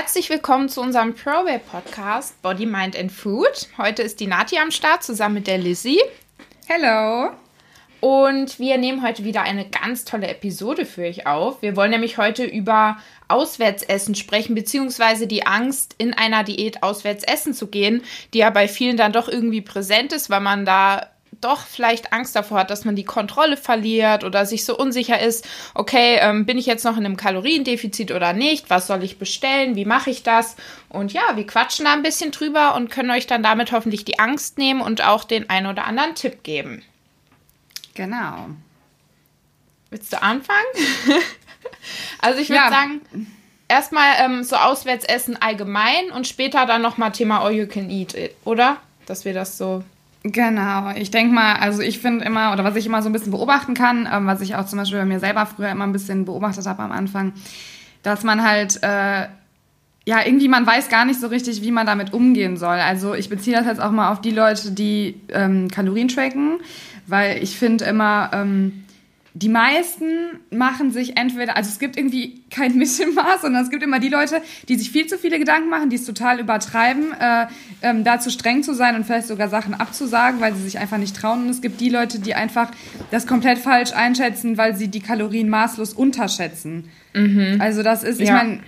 Herzlich willkommen zu unserem Probay Podcast Body, Mind and Food. Heute ist die Nati am Start zusammen mit der Lizzie. Hello. Und wir nehmen heute wieder eine ganz tolle Episode für euch auf. Wir wollen nämlich heute über Auswärtsessen sprechen, beziehungsweise die Angst, in einer Diät auswärts essen zu gehen, die ja bei vielen dann doch irgendwie präsent ist, weil man da doch vielleicht Angst davor hat, dass man die Kontrolle verliert oder sich so unsicher ist, okay, ähm, bin ich jetzt noch in einem Kaloriendefizit oder nicht? Was soll ich bestellen? Wie mache ich das? Und ja, wir quatschen da ein bisschen drüber und können euch dann damit hoffentlich die Angst nehmen und auch den einen oder anderen Tipp geben. Genau. Willst du anfangen? also ich würde ja. sagen, erstmal ähm, so Auswärtsessen allgemein und später dann nochmal Thema All You Can Eat, oder? Dass wir das so Genau, ich denke mal, also ich finde immer, oder was ich immer so ein bisschen beobachten kann, ähm, was ich auch zum Beispiel bei mir selber früher immer ein bisschen beobachtet habe am Anfang, dass man halt, äh, ja, irgendwie man weiß gar nicht so richtig, wie man damit umgehen soll. Also ich beziehe das jetzt auch mal auf die Leute, die ähm, Kalorien tracken, weil ich finde immer, ähm, die meisten machen sich entweder, also es gibt irgendwie kein Mittelmaß, sondern es gibt immer die Leute, die sich viel zu viele Gedanken machen, die es total übertreiben, äh, ähm, da zu streng zu sein und vielleicht sogar Sachen abzusagen, weil sie sich einfach nicht trauen. Und es gibt die Leute, die einfach das komplett falsch einschätzen, weil sie die Kalorien maßlos unterschätzen. Mhm. Also das ist, ich ja. meine,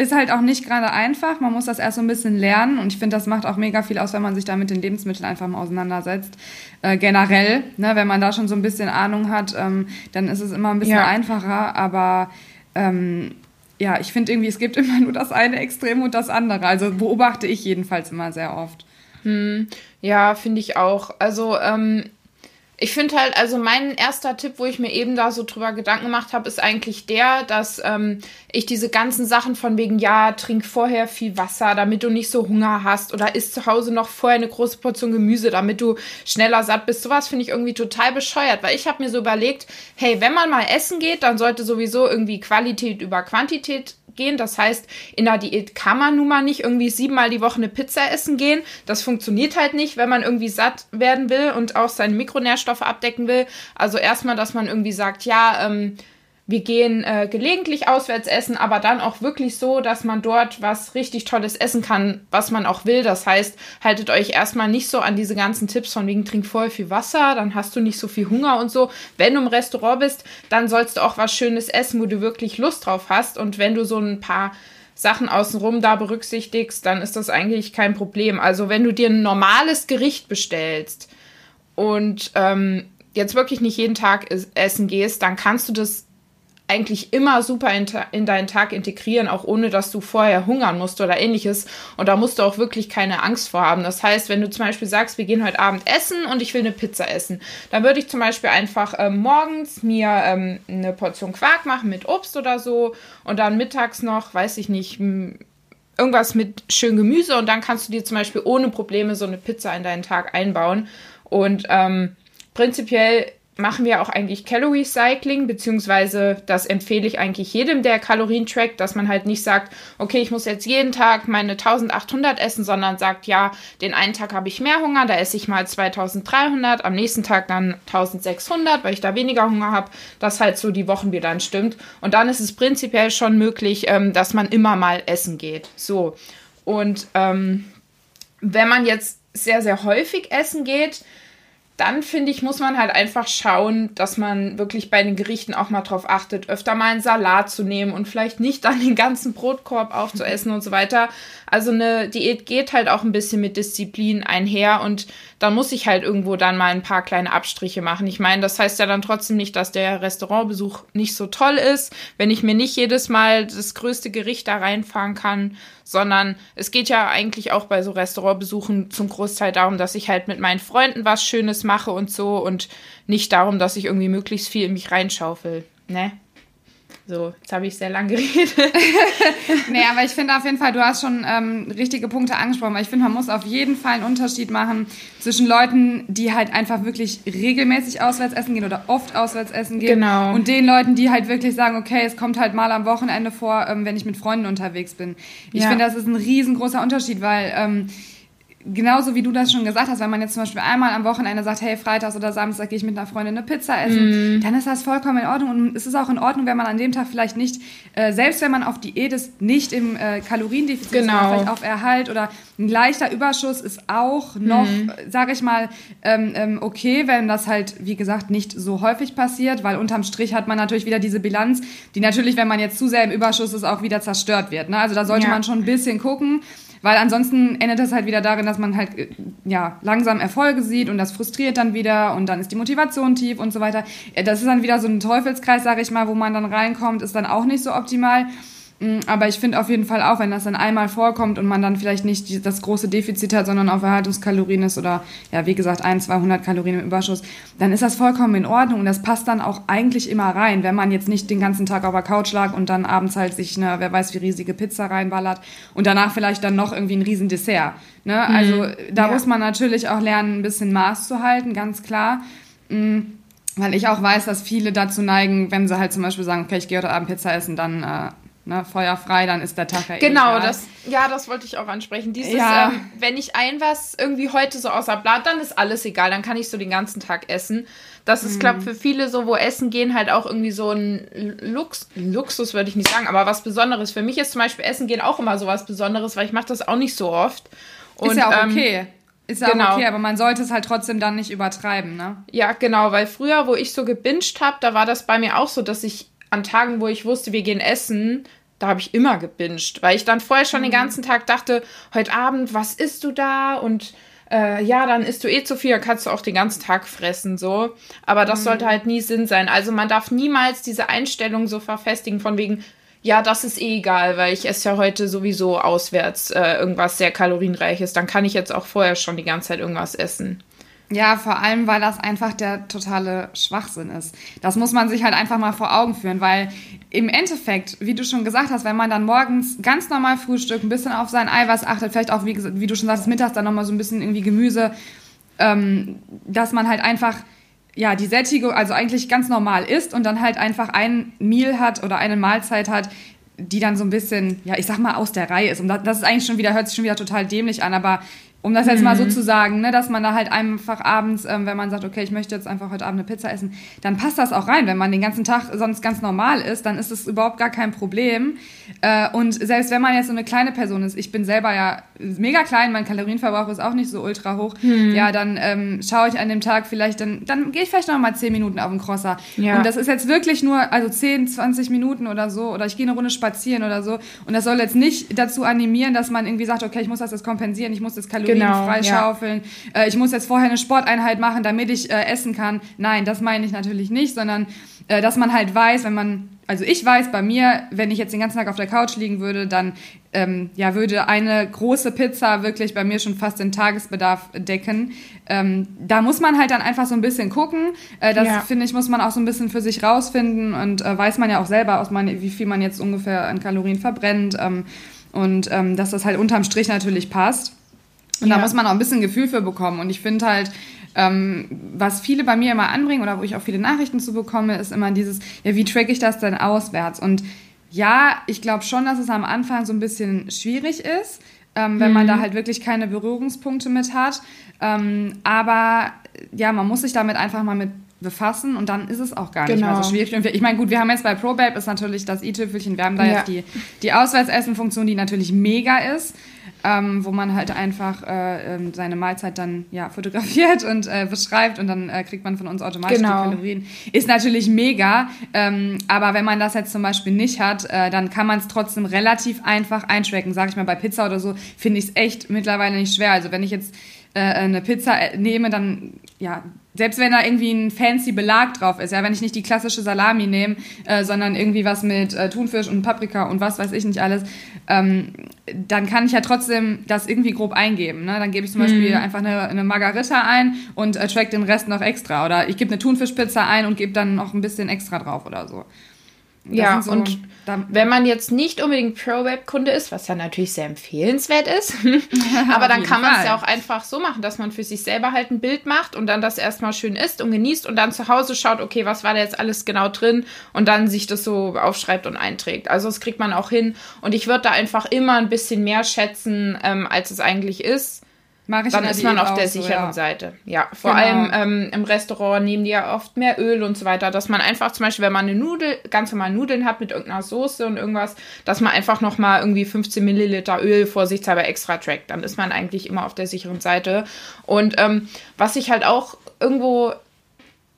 ist halt auch nicht gerade einfach. Man muss das erst so ein bisschen lernen und ich finde, das macht auch mega viel aus, wenn man sich da mit den Lebensmitteln einfach mal auseinandersetzt. Äh, generell, ne, wenn man da schon so ein bisschen Ahnung hat, ähm, dann ist es immer ein bisschen ja. einfacher. Aber ähm, ja, ich finde irgendwie, es gibt immer nur das eine Extrem und das andere. Also beobachte ich jedenfalls immer sehr oft. Hm, ja, finde ich auch. Also ähm, ich finde halt, also mein erster Tipp, wo ich mir eben da so drüber Gedanken gemacht habe, ist eigentlich der, dass ähm, ich diese ganzen Sachen von wegen, ja, trink vorher viel Wasser, damit du nicht so Hunger hast oder isst zu Hause noch vorher eine große Portion Gemüse, damit du schneller satt bist. Sowas finde ich irgendwie total bescheuert, weil ich habe mir so überlegt, hey, wenn man mal essen geht, dann sollte sowieso irgendwie Qualität über Quantität gehen. Das heißt, in der Diät kann man nun mal nicht irgendwie siebenmal die Woche eine Pizza essen gehen. Das funktioniert halt nicht, wenn man irgendwie satt werden will und auch seine Mikronährstoffe abdecken will. Also erstmal, dass man irgendwie sagt, ja, ähm, wir gehen äh, gelegentlich auswärts essen, aber dann auch wirklich so, dass man dort was richtig Tolles essen kann, was man auch will. Das heißt, haltet euch erstmal nicht so an diese ganzen Tipps von wegen trink voll viel Wasser, dann hast du nicht so viel Hunger und so. Wenn du im Restaurant bist, dann sollst du auch was Schönes essen, wo du wirklich Lust drauf hast. Und wenn du so ein paar Sachen außenrum da berücksichtigst, dann ist das eigentlich kein Problem. Also wenn du dir ein normales Gericht bestellst und ähm, jetzt wirklich nicht jeden Tag essen gehst, dann kannst du das eigentlich immer super in, in, deinen Tag integrieren, auch ohne dass du vorher hungern musst oder ähnliches. Und da musst du auch wirklich keine Angst vor haben. Das heißt, wenn du zum Beispiel sagst, wir gehen heute Abend essen und ich will eine Pizza essen, dann würde ich zum Beispiel einfach ähm, morgens mir ähm, eine Portion Quark machen mit Obst oder so und dann mittags noch, weiß ich nicht, irgendwas mit schön Gemüse und dann kannst du dir zum Beispiel ohne Probleme so eine Pizza in deinen Tag einbauen. Und ähm, prinzipiell machen wir auch eigentlich Calorie Cycling, beziehungsweise das empfehle ich eigentlich jedem, der Kalorien trackt, dass man halt nicht sagt, okay, ich muss jetzt jeden Tag meine 1800 essen, sondern sagt, ja, den einen Tag habe ich mehr Hunger, da esse ich mal 2300, am nächsten Tag dann 1600, weil ich da weniger Hunger habe, dass halt so die Wochen wieder dann stimmt. Und dann ist es prinzipiell schon möglich, ähm, dass man immer mal essen geht. So. Und ähm, wenn man jetzt sehr, sehr häufig essen geht, dann finde ich, muss man halt einfach schauen, dass man wirklich bei den Gerichten auch mal drauf achtet, öfter mal einen Salat zu nehmen und vielleicht nicht dann den ganzen Brotkorb aufzuessen und so weiter. Also eine Diät geht halt auch ein bisschen mit Disziplin einher und dann muss ich halt irgendwo dann mal ein paar kleine Abstriche machen. Ich meine, das heißt ja dann trotzdem nicht, dass der Restaurantbesuch nicht so toll ist, wenn ich mir nicht jedes Mal das größte Gericht da reinfahren kann, sondern es geht ja eigentlich auch bei so Restaurantbesuchen zum Großteil darum, dass ich halt mit meinen Freunden was Schönes mache und so und nicht darum, dass ich irgendwie möglichst viel in mich reinschaufel, ne? So, jetzt habe ich sehr lang geredet. nee, aber ich finde auf jeden Fall, du hast schon ähm, richtige Punkte angesprochen, weil ich finde, man muss auf jeden Fall einen Unterschied machen zwischen Leuten, die halt einfach wirklich regelmäßig auswärts essen gehen oder oft auswärts essen gehen. Genau. Und den Leuten, die halt wirklich sagen, okay, es kommt halt mal am Wochenende vor, ähm, wenn ich mit Freunden unterwegs bin. Ich ja. finde, das ist ein riesengroßer Unterschied, weil ähm, genauso wie du das schon gesagt hast, wenn man jetzt zum Beispiel einmal am Wochenende sagt, hey, Freitags oder Samstag gehe ich mit einer Freundin eine Pizza essen, mm. dann ist das vollkommen in Ordnung. Und es ist auch in Ordnung, wenn man an dem Tag vielleicht nicht, äh, selbst wenn man auf Diät ist, nicht im äh, Kaloriendefizit genau. ist, vielleicht auf Erhalt oder ein leichter Überschuss ist auch noch, mm. sage ich mal, ähm, ähm, okay, wenn das halt, wie gesagt, nicht so häufig passiert, weil unterm Strich hat man natürlich wieder diese Bilanz, die natürlich, wenn man jetzt zu sehr im Überschuss ist, auch wieder zerstört wird. Ne? Also da sollte ja. man schon ein bisschen gucken. Weil ansonsten endet das halt wieder darin, dass man halt äh, ja, langsam Erfolge sieht und das frustriert dann wieder und dann ist die Motivation tief und so weiter. Äh, das ist dann wieder so ein Teufelskreis, sage ich mal, wo man dann reinkommt, ist dann auch nicht so optimal. Mm, aber ich finde auf jeden Fall auch, wenn das dann einmal vorkommt und man dann vielleicht nicht das große Defizit hat, sondern auf Erhaltungskalorien ist oder, ja, wie gesagt, ein, 200 Kalorien im Überschuss, dann ist das vollkommen in Ordnung und das passt dann auch eigentlich immer rein, wenn man jetzt nicht den ganzen Tag auf der Couch lag und dann abends halt sich eine, wer weiß wie riesige Pizza reinballert und danach vielleicht dann noch irgendwie ein riesen Dessert. Ne? Mhm. Also da ja. muss man natürlich auch lernen, ein bisschen Maß zu halten, ganz klar. Mhm weil ich auch weiß, dass viele dazu neigen, wenn sie halt zum Beispiel sagen, okay, ich gehe heute Abend Pizza essen, dann äh, ne, feuerfrei, dann ist der Tag ja Genau, egal. das, ja, das wollte ich auch ansprechen. Dieses, ja. ähm, wenn ich ein was irgendwie heute so außer Blatt, dann ist alles egal, dann kann ich so den ganzen Tag essen. Das ist, mhm. glaube für viele so, wo Essen gehen halt auch irgendwie so ein Lux, Luxus, würde ich nicht sagen, aber was Besonderes. Für mich ist zum Beispiel Essen gehen auch immer so was Besonderes, weil ich mache das auch nicht so oft. Und, ist ja auch ähm, okay. Ist ja genau. okay, aber man sollte es halt trotzdem dann nicht übertreiben, ne? Ja, genau, weil früher, wo ich so gebinged habe, da war das bei mir auch so, dass ich an Tagen, wo ich wusste, wir gehen essen, da habe ich immer gebinged, weil ich dann vorher schon mhm. den ganzen Tag dachte, heute Abend, was isst du da? Und äh, ja, dann isst du eh zu viel, dann kannst du auch den ganzen Tag fressen, so. Aber das mhm. sollte halt nie Sinn sein. Also man darf niemals diese Einstellung so verfestigen von wegen, ja, das ist eh egal, weil ich esse ja heute sowieso auswärts äh, irgendwas sehr kalorienreiches. Dann kann ich jetzt auch vorher schon die ganze Zeit irgendwas essen. Ja, vor allem, weil das einfach der totale Schwachsinn ist. Das muss man sich halt einfach mal vor Augen führen, weil im Endeffekt, wie du schon gesagt hast, wenn man dann morgens ganz normal frühstückt, ein bisschen auf sein Eiweiß achtet, vielleicht auch, wie, wie du schon sagst, mittags dann nochmal so ein bisschen irgendwie Gemüse, ähm, dass man halt einfach ja, die Sättigung, also eigentlich ganz normal isst und dann halt einfach ein Meal hat oder eine Mahlzeit hat, die dann so ein bisschen, ja, ich sag mal, aus der Reihe ist. Und das ist eigentlich schon wieder, hört sich schon wieder total dämlich an, aber um das jetzt mhm. mal so mhm. zu sagen, ne, dass man da halt einfach abends, ähm, wenn man sagt, okay, ich möchte jetzt einfach heute Abend eine Pizza essen, dann passt das auch rein. Wenn man den ganzen Tag sonst ganz normal ist, dann ist das überhaupt gar kein Problem. Äh, und selbst wenn man jetzt so eine kleine Person ist, ich bin selber ja mega klein, mein Kalorienverbrauch ist auch nicht so ultra hoch, mhm. ja, dann ähm, schaue ich an dem Tag vielleicht, dann, dann gehe ich vielleicht noch mal 10 Minuten auf den Crosser. Ja. Und das ist jetzt wirklich nur, also 10, 20 Minuten oder so, oder ich gehe eine Runde spazieren oder so. Und das soll jetzt nicht dazu animieren, dass man irgendwie sagt, okay, ich muss das jetzt kompensieren, ich muss das Kalorien Kalorien genau, freischaufeln. Ja. Äh, ich muss jetzt vorher eine Sporteinheit machen, damit ich äh, essen kann. Nein, das meine ich natürlich nicht, sondern äh, dass man halt weiß, wenn man, also ich weiß bei mir, wenn ich jetzt den ganzen Tag auf der Couch liegen würde, dann ähm, ja, würde eine große Pizza wirklich bei mir schon fast den Tagesbedarf decken. Ähm, da muss man halt dann einfach so ein bisschen gucken. Äh, das ja. finde ich, muss man auch so ein bisschen für sich rausfinden und äh, weiß man ja auch selber, aus man, wie viel man jetzt ungefähr an Kalorien verbrennt. Ähm, und ähm, dass das halt unterm Strich natürlich passt. Und ja. da muss man auch ein bisschen Gefühl für bekommen. Und ich finde halt, ähm, was viele bei mir immer anbringen oder wo ich auch viele Nachrichten zu bekomme, ist immer dieses, ja, wie track ich das denn auswärts? Und ja, ich glaube schon, dass es am Anfang so ein bisschen schwierig ist, ähm, wenn mhm. man da halt wirklich keine Berührungspunkte mit hat. Ähm, aber ja, man muss sich damit einfach mal mit befassen und dann ist es auch gar nicht genau. mehr so schwierig. ich meine, gut, wir haben jetzt bei ProBabe ist natürlich das i-Tüpfelchen, wir haben da ja. jetzt die, die Auswärtsessen-Funktion, die natürlich mega ist ähm, wo man halt einfach äh, ähm, seine Mahlzeit dann ja fotografiert und äh, beschreibt und dann äh, kriegt man von uns automatisch genau. die Kalorien. Ist natürlich mega, ähm, aber wenn man das jetzt zum Beispiel nicht hat, äh, dann kann man es trotzdem relativ einfach eintracken. Sag ich mal, bei Pizza oder so finde ich es echt mittlerweile nicht schwer. Also wenn ich jetzt äh, eine Pizza äh, nehme, dann ja, selbst wenn da irgendwie ein fancy Belag drauf ist, ja, wenn ich nicht die klassische Salami nehme, äh, sondern irgendwie was mit äh, Thunfisch und Paprika und was weiß ich nicht alles, ähm, dann kann ich ja trotzdem das irgendwie grob eingeben. Ne? Dann gebe ich zum Beispiel mhm. einfach eine, eine Margarita ein und äh, track den Rest noch extra. Oder ich gebe eine Thunfischpizza ein und gebe dann noch ein bisschen extra drauf oder so. Das ja, so, und wenn man jetzt nicht unbedingt Pro-Web-Kunde ist, was ja natürlich sehr empfehlenswert ist, aber dann kann man es ja auch einfach so machen, dass man für sich selber halt ein Bild macht und dann das erstmal schön isst und genießt und dann zu Hause schaut, okay, was war da jetzt alles genau drin und dann sich das so aufschreibt und einträgt. Also das kriegt man auch hin und ich würde da einfach immer ein bisschen mehr schätzen, ähm, als es eigentlich ist Mach ich dann ist man auf der sicheren so, ja. Seite. Ja, vor genau. allem ähm, im Restaurant nehmen die ja oft mehr Öl und so weiter, dass man einfach zum Beispiel, wenn man eine Nudel, ganz normal Nudeln hat mit irgendeiner Soße und irgendwas, dass man einfach nochmal irgendwie 15 Milliliter Öl vorsichtshalber extra trackt. Dann ist man eigentlich immer auf der sicheren Seite. Und ähm, was ich halt auch irgendwo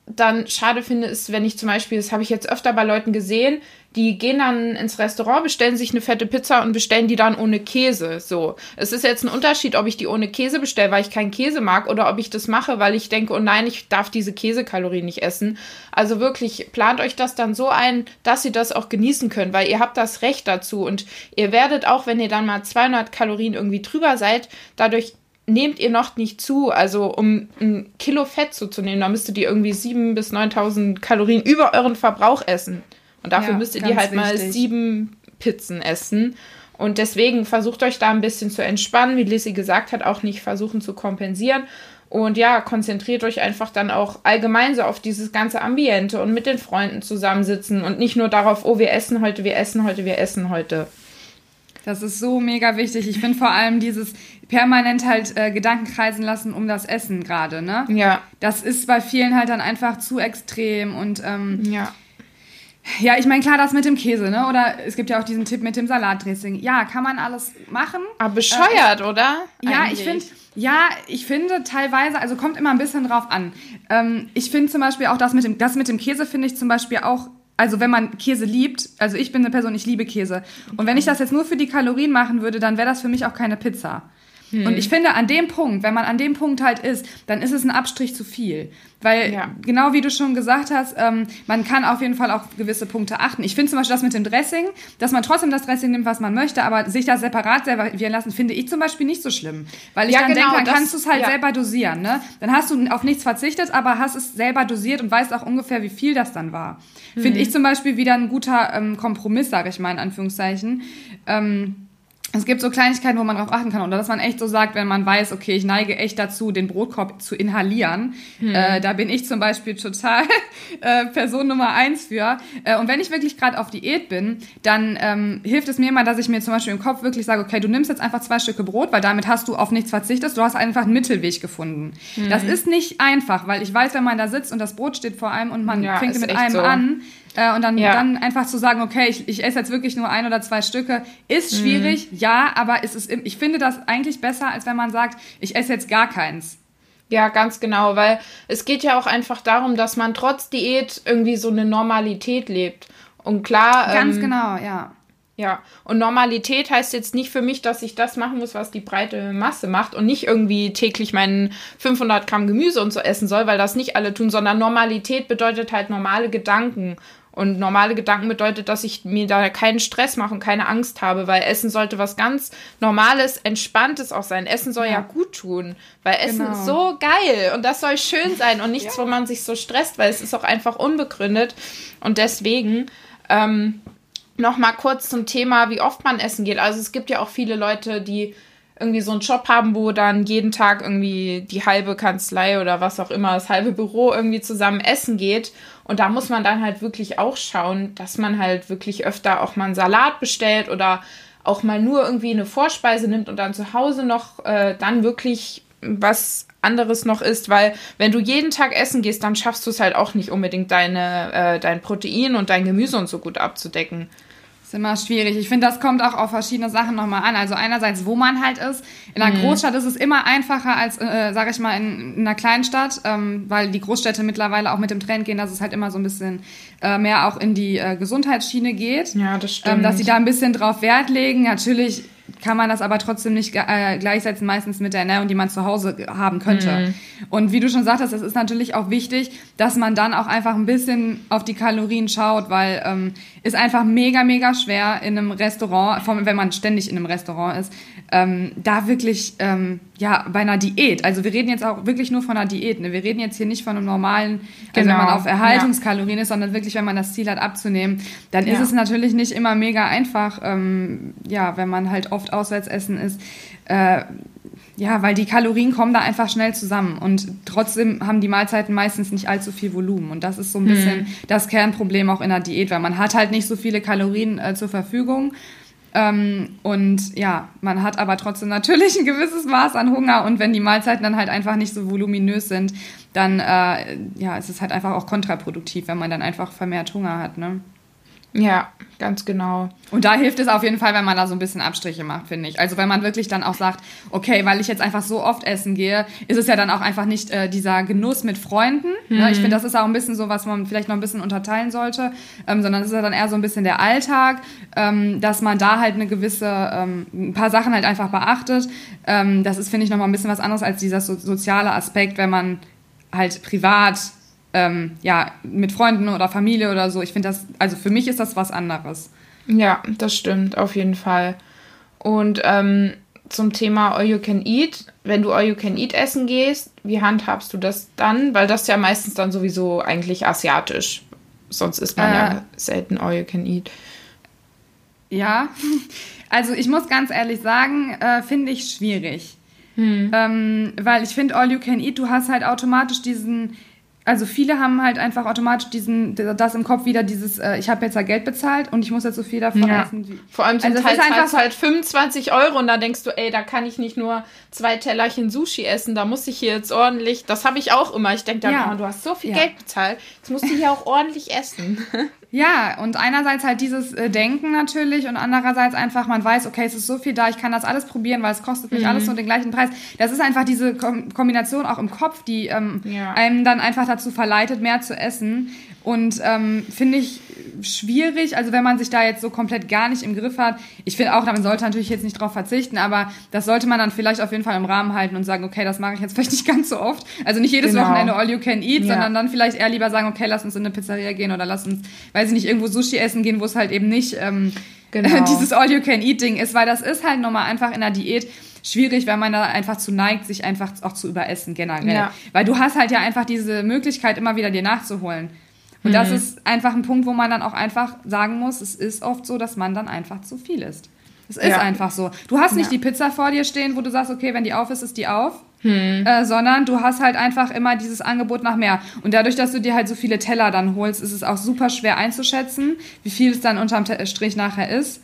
dann schade finde, ist, wenn ich zum Beispiel, das habe ich jetzt öfter bei Leuten gesehen, die gehen dann ins Restaurant, bestellen sich eine fette Pizza und bestellen die dann ohne Käse. So. Es ist jetzt ein Unterschied, ob ich die ohne Käse bestelle, weil ich keinen Käse mag, oder ob ich das mache, weil ich denke, oh nein, ich darf diese Käsekalorien nicht essen. Also wirklich, plant euch das dann so ein, dass ihr das auch genießen könnt, weil ihr habt das Recht dazu und ihr werdet auch, wenn ihr dann mal 200 Kalorien irgendwie drüber seid, dadurch nehmt ihr noch nicht zu. Also um ein Kilo Fett zuzunehmen, da müsstet ihr irgendwie 7.000 bis 9.000 Kalorien über euren Verbrauch essen. Und dafür ja, müsst ihr halt wichtig. mal sieben Pizzen essen. Und deswegen versucht euch da ein bisschen zu entspannen, wie Lissy gesagt hat, auch nicht versuchen zu kompensieren. Und ja, konzentriert euch einfach dann auch allgemein so auf dieses ganze Ambiente und mit den Freunden zusammensitzen und nicht nur darauf, oh, wir essen heute, wir essen heute, wir essen heute. Das ist so mega wichtig. Ich finde vor allem dieses permanent halt äh, Gedanken kreisen lassen um das Essen gerade, ne? Ja. Das ist bei vielen halt dann einfach zu extrem und ähm, ja. Ja, ich meine, klar, das mit dem Käse, ne? Oder es gibt ja auch diesen Tipp mit dem Salatdressing. Ja, kann man alles machen. Aber bescheuert, äh, oder? Ja, Eigentlich. ich finde, ja, ich finde teilweise, also kommt immer ein bisschen drauf an. Ähm, ich finde zum Beispiel auch das mit dem, das mit dem Käse finde ich zum Beispiel auch also wenn man Käse liebt, also ich bin eine Person, ich liebe Käse. Und wenn ich das jetzt nur für die Kalorien machen würde, dann wäre das für mich auch keine Pizza. Hm. Und ich finde, an dem Punkt, wenn man an dem Punkt halt ist, dann ist es ein Abstrich zu viel. Weil, ja. genau wie du schon gesagt hast, ähm, man kann auf jeden Fall auf gewisse Punkte achten. Ich finde zum Beispiel das mit dem Dressing, dass man trotzdem das Dressing nimmt, was man möchte, aber sich das separat servieren lassen, finde ich zum Beispiel nicht so schlimm. Weil ich ja, dann genau, denke, dann kannst du es halt ja. selber dosieren. Ne? Dann hast du auf nichts verzichtet, aber hast es selber dosiert und weißt auch ungefähr, wie viel das dann war. Mhm. Finde ich zum Beispiel wieder ein guter ähm, Kompromiss, sage ich mal in Anführungszeichen. Ähm, es gibt so Kleinigkeiten, wo man drauf achten kann. Oder dass man echt so sagt, wenn man weiß, okay, ich neige echt dazu, den Brotkorb zu inhalieren. Hm. Äh, da bin ich zum Beispiel total äh, Person Nummer eins für. Äh, und wenn ich wirklich gerade auf Diät bin, dann ähm, hilft es mir immer, dass ich mir zum Beispiel im Kopf wirklich sage, okay, du nimmst jetzt einfach zwei Stücke Brot, weil damit hast du auf nichts verzichtet. Du hast einfach einen Mittelweg gefunden. Hm. Das ist nicht einfach, weil ich weiß, wenn man da sitzt und das Brot steht vor einem und man ja, fängt mit einem so. an, äh, und dann, ja. dann einfach zu sagen, okay, ich, ich esse jetzt wirklich nur ein oder zwei Stücke, ist mhm. schwierig, mhm. ja, aber es ist, ich finde das eigentlich besser, als wenn man sagt, ich esse jetzt gar keins. Ja, ganz genau, weil es geht ja auch einfach darum, dass man trotz Diät irgendwie so eine Normalität lebt. Und klar. Ganz ähm, genau, ja. Ja, und Normalität heißt jetzt nicht für mich, dass ich das machen muss, was die breite Masse macht und nicht irgendwie täglich meinen 500 Gramm Gemüse und so essen soll, weil das nicht alle tun, sondern Normalität bedeutet halt normale Gedanken und normale Gedanken bedeutet, dass ich mir da keinen Stress mache und keine Angst habe, weil Essen sollte was ganz Normales, Entspanntes auch sein. Essen soll ja, ja gut tun, weil Essen genau. ist so geil und das soll schön sein und nichts, ja. wo man sich so stresst, weil es ist auch einfach unbegründet. Und deswegen ähm, noch mal kurz zum Thema, wie oft man essen geht. Also es gibt ja auch viele Leute, die irgendwie so einen Job haben, wo dann jeden Tag irgendwie die halbe Kanzlei oder was auch immer, das halbe Büro irgendwie zusammen essen geht. Und da muss man dann halt wirklich auch schauen, dass man halt wirklich öfter auch mal einen Salat bestellt oder auch mal nur irgendwie eine Vorspeise nimmt und dann zu Hause noch äh, dann wirklich was anderes noch isst, weil wenn du jeden Tag essen gehst, dann schaffst du es halt auch nicht unbedingt deine äh, dein Protein und dein Gemüse und so gut abzudecken ist immer schwierig. Ich finde, das kommt auch auf verschiedene Sachen nochmal an. Also einerseits, wo man halt ist. In einer mhm. Großstadt ist es immer einfacher als, äh, sage ich mal, in, in einer Kleinstadt, ähm, weil die Großstädte mittlerweile auch mit dem Trend gehen, dass es halt immer so ein bisschen äh, mehr auch in die äh, Gesundheitsschiene geht. Ja, das stimmt. Ähm, dass sie da ein bisschen drauf Wert legen. Natürlich kann man das aber trotzdem nicht äh, gleichsetzen, meistens mit der Ernährung, die man zu Hause haben könnte. Mhm. Und wie du schon sagtest, es ist natürlich auch wichtig, dass man dann auch einfach ein bisschen auf die Kalorien schaut, weil ähm, ist einfach mega, mega schwer in einem Restaurant, wenn man ständig in einem Restaurant ist, ähm, da wirklich, ähm, ja, bei einer Diät. Also wir reden jetzt auch wirklich nur von einer Diät. Ne? Wir reden jetzt hier nicht von einem normalen, also genau. wenn man auf Erhaltungskalorien ja. ist, sondern wirklich, wenn man das Ziel hat abzunehmen, dann ja. ist es natürlich nicht immer mega einfach, ähm, ja, wenn man halt oft auswärts essen ist. Äh, ja, weil die Kalorien kommen da einfach schnell zusammen und trotzdem haben die Mahlzeiten meistens nicht allzu viel Volumen und das ist so ein bisschen hm. das Kernproblem auch in der Diät, weil man hat halt nicht so viele Kalorien äh, zur Verfügung Ähm, und ja, man hat aber trotzdem natürlich ein gewisses Maß an Hunger und wenn die Mahlzeiten dann halt einfach nicht so voluminös sind, dann äh, ja, ist es halt einfach auch kontraproduktiv, wenn man dann einfach vermehrt Hunger hat. Ne? Ja, ganz genau. Und da hilft es auf jeden Fall, wenn man da so ein bisschen Abstriche macht, finde ich. Also wenn man wirklich dann auch sagt, okay, weil ich jetzt einfach so oft essen gehe, ist es ja dann auch einfach nicht äh, dieser Genuss mit Freunden. Mhm. Ne? Ich finde, das ist auch ein bisschen so, was man vielleicht noch ein bisschen unterteilen sollte, ähm, sondern es ist ja dann eher so ein bisschen der Alltag, ähm, dass man da halt eine gewisse, ähm, ein paar Sachen halt einfach beachtet. Ähm, das ist, finde ich, nochmal ein bisschen was anderes als dieser so soziale Aspekt, wenn man halt privat ähm, ja, mit Freunden oder Familie oder so. Ich finde das, also für mich ist das was anderes. Ja, das stimmt, auf jeden Fall. Und ähm, zum Thema All You Can Eat, wenn du All You Can Eat essen gehst, wie handhabst du das dann? Weil das ist ja meistens dann sowieso eigentlich asiatisch. Sonst ist man äh, ja selten All You Can Eat. Ja, also ich muss ganz ehrlich sagen, äh, finde ich schwierig. Hm. Ähm, weil ich finde, All You Can Eat, du hast halt automatisch diesen also viele haben halt einfach automatisch diesen das im Kopf wieder dieses äh, ich habe jetzt ja Geld bezahlt und ich muss jetzt so viel davon ja. essen. Wie. Vor allem zum also Teil zahlst halt 25 Euro und da denkst du, ey, da kann ich nicht nur zwei Tellerchen Sushi essen, da muss ich hier jetzt ordentlich, das habe ich auch immer. Ich denke dann, ja. oh, du hast so viel ja. Geld bezahlt, jetzt musst du hier auch ordentlich essen. Ja, und einerseits halt dieses äh, Denken natürlich und andererseits einfach, man weiß, okay, es ist so viel da, ich kann das alles probieren, weil es kostet mich mhm. alles nur den gleichen Preis. Das ist einfach diese Kom Kombination auch im Kopf, die ähm, ja. einem dann einfach dazu verleitet, mehr zu essen. Und ähm, finde ich schwierig, also wenn man sich da jetzt so komplett gar nicht im Griff hat. Ich finde auch, man sollte natürlich jetzt nicht drauf verzichten, aber das sollte man dann vielleicht auf jeden Fall im Rahmen halten und sagen, okay, das mache ich jetzt vielleicht nicht ganz so oft. Also nicht jedes genau. Wochenende all you can eat, ja. sondern dann vielleicht eher lieber sagen, okay, lass uns in eine Pizzeria gehen oder lass uns, weiß ich nicht, irgendwo Sushi essen gehen, wo es halt eben nicht ähm, genau. dieses all you can eat Ding ist, weil das ist halt nochmal einfach in der Diät schwierig, wenn man da einfach zu neigt, sich einfach auch zu überessen generell. Ja. Weil du hast halt ja einfach diese Möglichkeit, immer wieder dir nachzuholen. Und mhm. das ist einfach ein Punkt, wo man dann auch einfach sagen muss, es ist oft so, dass man dann einfach zu viel isst. Es ist ja. einfach so. Du hast nicht ja. die Pizza vor dir stehen, wo du sagst, okay, wenn die auf ist, ist die auf. Hm. Äh, sondern du hast halt einfach immer dieses Angebot nach mehr. Und dadurch, dass du dir halt so viele Teller dann holst, ist es auch super schwer einzuschätzen, wie viel es dann unterm Strich nachher ist.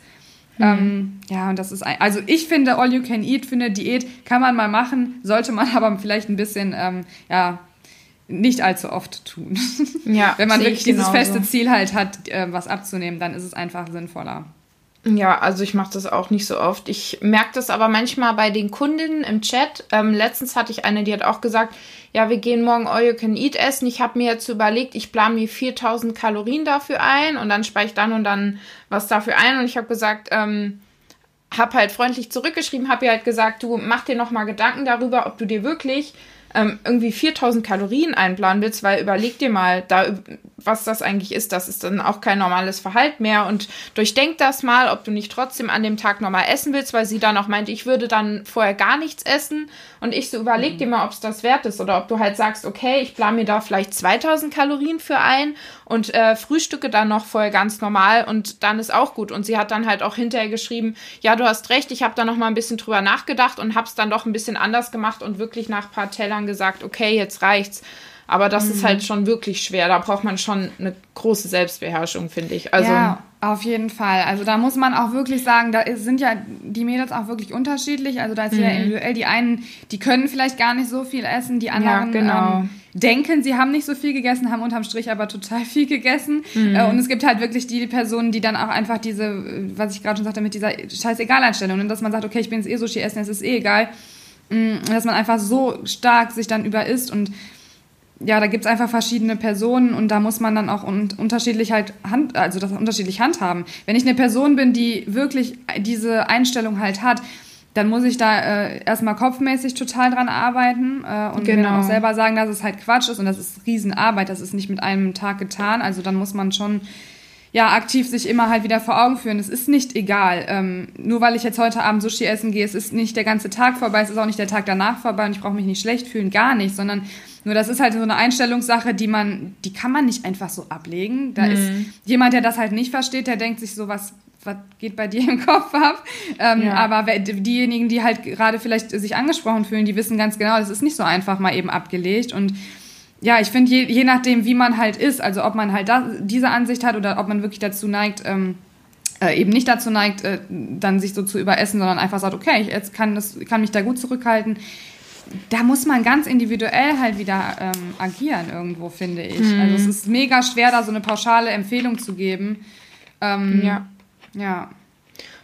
Hm. Ähm, ja, und das ist, ein, also ich finde, All You Can Eat für eine Diät kann man mal machen, sollte man aber vielleicht ein bisschen, ähm, ja, nicht allzu oft tun. Ja, Wenn man wirklich dieses feste Ziel halt hat, äh, was abzunehmen, dann ist es einfach sinnvoller. Ja, also ich mache das auch nicht so oft. Ich merke das aber manchmal bei den Kundinnen im Chat. Ähm, letztens hatte ich eine, die hat auch gesagt, ja, wir gehen morgen All You Can Eat essen. Ich habe mir jetzt überlegt, ich plane mir 4000 Kalorien dafür ein und dann spare ich dann und dann was dafür ein. Und ich habe gesagt, ähm, habe halt freundlich zurückgeschrieben, habe ihr halt gesagt, du mach dir noch mal Gedanken darüber, ob du dir wirklich ähm, irgendwie 4000 Kalorien einplanen willst, weil überleg dir mal, da, was das eigentlich ist. Das ist dann auch kein normales Verhalten mehr. Und durchdenk das mal, ob du nicht trotzdem an dem Tag nochmal essen willst, weil sie dann auch meinte, ich würde dann vorher gar nichts essen. Und ich so überleg mhm. dir mal, ob es das wert ist. Oder ob du halt sagst, okay, ich plane mir da vielleicht 2000 Kalorien für ein und äh, frühstücke dann noch vorher ganz normal und dann ist auch gut. Und sie hat dann halt auch hinterher geschrieben, ja, du hast recht, ich habe da noch mal ein bisschen drüber nachgedacht und habe es dann doch ein bisschen anders gemacht und wirklich nach paar Tellern gesagt, okay, jetzt reicht's. Aber das mhm. ist halt schon wirklich schwer. Da braucht man schon eine große Selbstbeherrschung, finde ich. Also, ja, auf jeden Fall. Also da muss man auch wirklich sagen, da sind ja die Mädels auch wirklich unterschiedlich. Also da ist mhm. ja individuell. Die einen, die können vielleicht gar nicht so viel essen, die anderen ja, genau. ähm, denken, sie haben nicht so viel gegessen, haben unterm Strich aber total viel gegessen. Mhm. Äh, und es gibt halt wirklich die Personen, die dann auch einfach diese, was ich gerade schon sagte, mit dieser Scheißegal-Einstellung, dass man sagt, okay, ich bin jetzt eh Sushi essen, es ist eh egal. Mm, dass man einfach so stark sich dann überisst und ja, da gibt's einfach verschiedene Personen und da muss man dann auch un unterschiedlich halt hand, also das unterschiedlich handhaben. Wenn ich eine Person bin, die wirklich diese Einstellung halt hat, dann muss ich da äh, erstmal kopfmäßig total dran arbeiten äh, und genau. mir auch selber sagen, dass es halt Quatsch ist und das ist Riesenarbeit, das ist nicht mit einem Tag getan. Also dann muss man schon ja, aktiv sich immer halt wieder vor Augen führen. Es ist nicht egal. Ähm, nur weil ich jetzt heute Abend Sushi essen gehe, es ist nicht der ganze Tag vorbei, es ist auch nicht der Tag danach vorbei und ich brauche mich nicht schlecht fühlen, gar nicht, sondern nur das ist halt so eine Einstellungssache, die man, die kann man nicht einfach so ablegen. Da mhm. ist jemand, der das halt nicht versteht, der denkt sich so, was, was geht bei dir im Kopf ab? Ähm, ja. Aber diejenigen, die halt gerade vielleicht sich angesprochen fühlen, die wissen ganz genau, das ist nicht so einfach mal eben abgelegt und ja, ich finde, je, je nachdem, wie man halt ist, also ob man halt da, diese Ansicht hat oder ob man wirklich dazu neigt, ähm, äh, eben nicht dazu neigt, äh, dann sich so zu überessen, sondern einfach sagt, okay, ich jetzt kann, das, kann mich da gut zurückhalten. Da muss man ganz individuell halt wieder ähm, agieren irgendwo, finde ich. Mhm. Also es ist mega schwer, da so eine pauschale Empfehlung zu geben. Ähm, ja. Ja.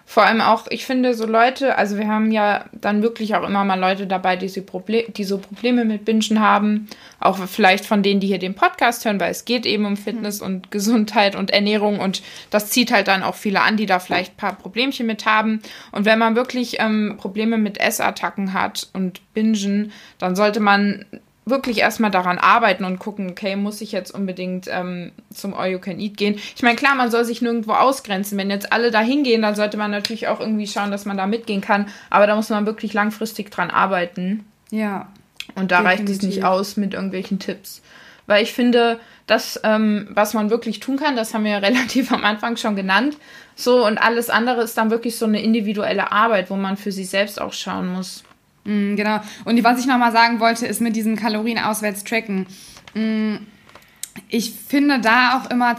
Vor allem auch, ich finde, so Leute, also wir haben ja dann wirklich auch immer mal Leute dabei, die so, Proble die so Probleme mit Bingen haben. Auch vielleicht von denen, die hier den Podcast hören, weil es geht eben um Fitness und Gesundheit und Ernährung und das zieht halt dann auch viele an, die da vielleicht ein paar Problemchen mit haben. Und wenn man wirklich ähm, Probleme mit Essattacken hat und Bingen, dann sollte man wirklich erstmal daran arbeiten und gucken, okay, muss ich jetzt unbedingt ähm, zum All You Can Eat gehen? Ich meine, klar, man soll sich nirgendwo ausgrenzen. Wenn jetzt alle da hingehen, dann sollte man natürlich auch irgendwie schauen, dass man da mitgehen kann. Aber da muss man wirklich langfristig dran arbeiten. Ja. Und da definitiv. reicht es nicht aus mit irgendwelchen Tipps. Weil ich finde, das, ähm, was man wirklich tun kann, das haben wir ja relativ am Anfang schon genannt. So, und alles andere ist dann wirklich so eine individuelle Arbeit, wo man für sich selbst auch schauen muss. Mm, genau. Und was ich nochmal sagen wollte, ist mit diesem Kalorienauswärts-Tracken. Mm, ich finde da auch immer,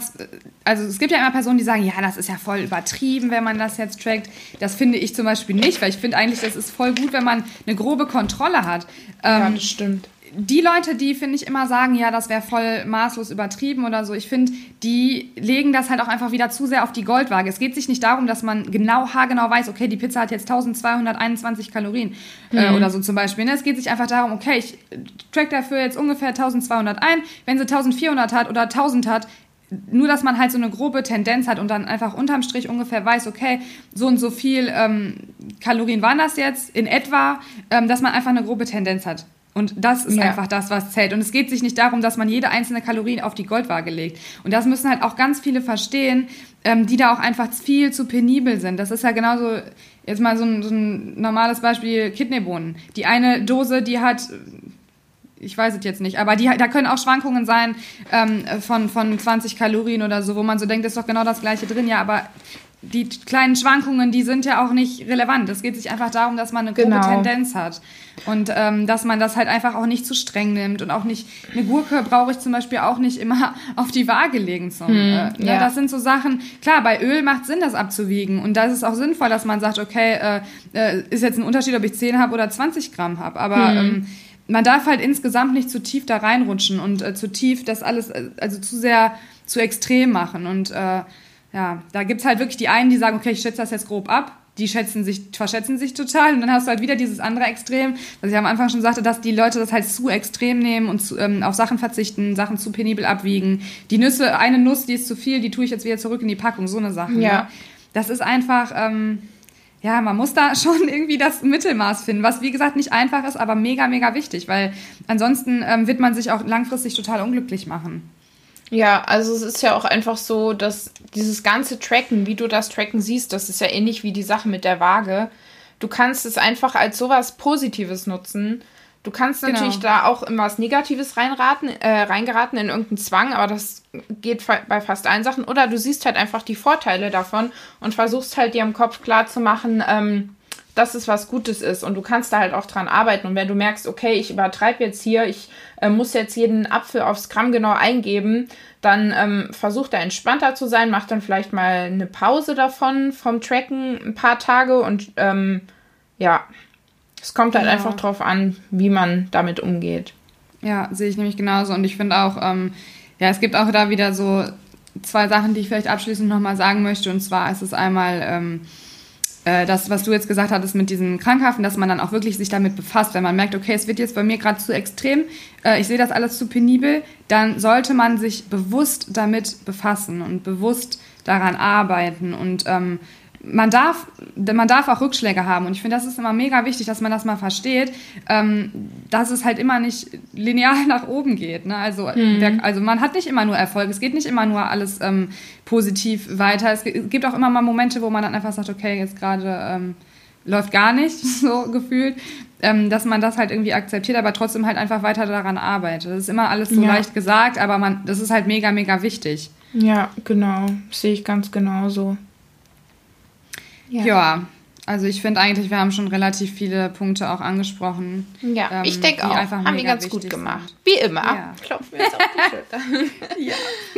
also es gibt ja immer Personen, die sagen, ja, das ist ja voll übertrieben, wenn man das jetzt trackt. Das finde ich zum Beispiel nicht, weil ich finde eigentlich, das ist voll gut, wenn man eine grobe Kontrolle hat. Ja, ähm, das stimmt die Leute, die finde ich immer sagen, ja, das wäre voll maßlos übertrieben oder so, ich finde, die legen das halt auch einfach wieder zu sehr auf die Goldwaage. Es geht sich nicht darum, dass man genau haargenau weiß, okay, die Pizza hat jetzt 1221 Kalorien äh, mhm. oder so zum Beispiel. Ne? Es geht sich einfach darum, okay, ich track dafür jetzt ungefähr 1200 ein. Wenn sie 1400 hat oder 1000 hat, nur, dass man halt so eine grobe Tendenz hat und dann einfach unterm Strich ungefähr weiß, okay, so und so viel ähm, Kalorien waren das jetzt in etwa, ähm, dass man einfach eine grobe Tendenz hat. Und das ist ja. einfach das, was zählt. Und es geht sich nicht darum, dass man jede einzelne Kalorie auf die Goldwaage legt. Und das müssen halt auch ganz viele verstehen, ähm, die da auch einfach viel zu penibel sind. Das ist ja genauso, jetzt mal so ein, so ein normales Beispiel, Kidneybohnen. Die eine Dose, die hat ich weiß es jetzt nicht, aber die, da können auch Schwankungen sein ähm, von, von 20 Kalorien oder so, wo man so denkt, ist doch genau das gleiche drin. Ja, aber die kleinen Schwankungen, die sind ja auch nicht relevant. Es geht sich einfach darum, dass man eine grobe genau. Tendenz hat. Und ähm, dass man das halt einfach auch nicht zu streng nimmt. Und auch nicht, eine Gurke brauche ich zum Beispiel auch nicht immer auf die Waage legen. Zum, hm, äh, ne? ja. Das sind so Sachen, klar, bei Öl macht Sinn, das abzuwiegen. Und da ist es auch sinnvoll, dass man sagt, okay, äh, äh, ist jetzt ein Unterschied, ob ich 10 habe oder 20 Gramm habe. Aber hm. ähm, man darf halt insgesamt nicht zu tief da reinrutschen und äh, zu tief das alles, äh, also zu sehr zu extrem machen. Und äh, ja, da gibt es halt wirklich die einen, die sagen, okay, ich schätze das jetzt grob ab. Die schätzen sich, verschätzen sich total. Und dann hast du halt wieder dieses andere Extrem, was ich am Anfang schon sagte, dass die Leute das halt zu extrem nehmen und zu, ähm, auf Sachen verzichten, Sachen zu penibel abwiegen. Die Nüsse, eine Nuss, die ist zu viel, die tue ich jetzt wieder zurück in die Packung, so eine Sache. Ja. Ne? Das ist einfach, ähm, ja, man muss da schon irgendwie das Mittelmaß finden, was wie gesagt nicht einfach ist, aber mega, mega wichtig, weil ansonsten ähm, wird man sich auch langfristig total unglücklich machen. Ja, also es ist ja auch einfach so, dass dieses ganze Tracken, wie du das Tracken siehst, das ist ja ähnlich wie die Sache mit der Waage. Du kannst es einfach als sowas Positives nutzen. Du kannst genau. natürlich da auch in was Negatives reinraten, äh, reingeraten, in irgendeinen Zwang, aber das geht bei fast allen Sachen. Oder du siehst halt einfach die Vorteile davon und versuchst halt dir im Kopf klarzumachen, ähm, dass es was Gutes ist und du kannst da halt auch dran arbeiten. Und wenn du merkst, okay, ich übertreibe jetzt hier, ich äh, muss jetzt jeden Apfel aufs Gramm genau eingeben, dann ähm, versuch da entspannter zu sein, mach dann vielleicht mal eine Pause davon vom Tracken ein paar Tage und ähm, ja, es kommt halt ja. einfach drauf an, wie man damit umgeht. Ja, sehe ich nämlich genauso. Und ich finde auch, ähm, ja, es gibt auch da wieder so zwei Sachen, die ich vielleicht abschließend nochmal sagen möchte. Und zwar ist es einmal, ähm, äh, das, was du jetzt gesagt hattest mit diesen Krankhaften, dass man dann auch wirklich sich damit befasst. Wenn man merkt, okay, es wird jetzt bei mir gerade zu extrem, äh, ich sehe das alles zu penibel, dann sollte man sich bewusst damit befassen und bewusst daran arbeiten und ähm, man darf, man darf auch Rückschläge haben. Und ich finde, das ist immer mega wichtig, dass man das mal versteht, ähm, dass es halt immer nicht linear nach oben geht. Ne? Also, mhm. der, also man hat nicht immer nur Erfolg, es geht nicht immer nur alles ähm, positiv weiter. Es gibt auch immer mal Momente, wo man dann einfach sagt, okay, jetzt gerade ähm, läuft gar nicht, so gefühlt. Ähm, dass man das halt irgendwie akzeptiert, aber trotzdem halt einfach weiter daran arbeitet. Das ist immer alles so ja. leicht gesagt, aber man, das ist halt mega, mega wichtig. Ja, genau. Sehe ich ganz genauso. Ja. ja. Also ich finde eigentlich, wir haben schon relativ viele Punkte auch angesprochen. Ja, ähm, ich denke auch, haben wir ganz gut gemacht. Sind. Wie immer. Ja. Klopfen wir jetzt auf die Schulter. ja.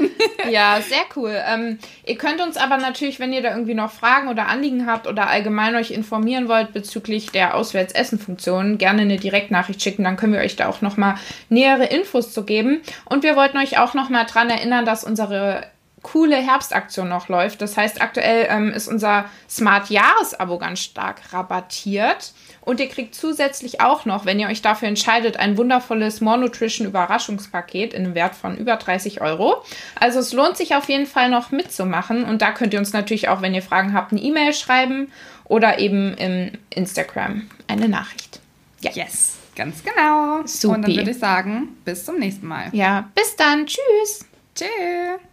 ja, sehr cool. Ähm, ihr könnt uns aber natürlich, wenn ihr da irgendwie noch Fragen oder Anliegen habt oder allgemein euch informieren wollt bezüglich der Auswärtsessen-Funktion, gerne eine Direktnachricht schicken. Dann können wir euch da auch nochmal nähere Infos zu geben. Und wir wollten euch auch nochmal dran erinnern, dass unsere coole Herbstaktion noch läuft. Das heißt, aktuell ähm, ist unser Smart Jahresabo ganz stark rabattiert. Und ihr kriegt zusätzlich auch noch, wenn ihr euch dafür entscheidet, ein wundervolles More Nutrition Überraschungspaket in einem Wert von über 30 Euro. Also es lohnt sich auf jeden Fall noch mitzumachen. Und da könnt ihr uns natürlich auch, wenn ihr Fragen habt, eine E-Mail schreiben oder eben im Instagram eine Nachricht. Ja. Yes, ganz genau. Super. Und dann würde ich sagen, bis zum nächsten Mal. Ja, bis dann. Tschüss. Tschüss.